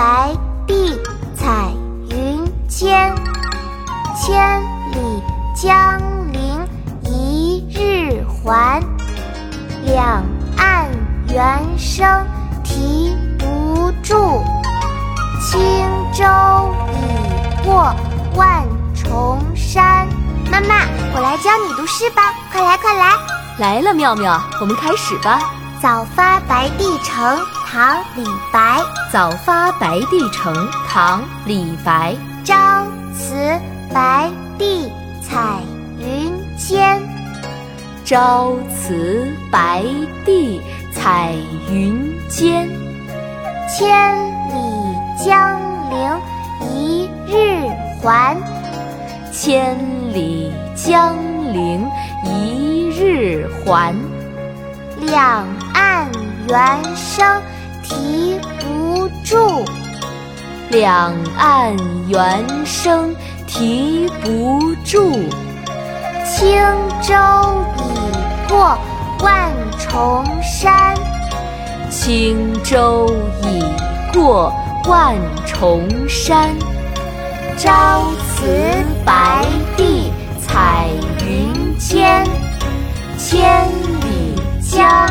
白帝彩云间，千里江陵一日还。两岸猿声啼不住，轻舟已过万重山。妈妈，我来教你读诗吧，快来快来！来了，妙妙，我们开始吧。早发白帝城，唐·李白。早发白帝城，唐·李白。朝辞白帝彩云间，朝辞白帝彩云间。千里江陵一日还，千里江陵一日还。两岸猿声啼不住，两岸猿声啼不住。轻舟已过万重山，轻舟已过万重山。朝辞白帝彩云间，千里江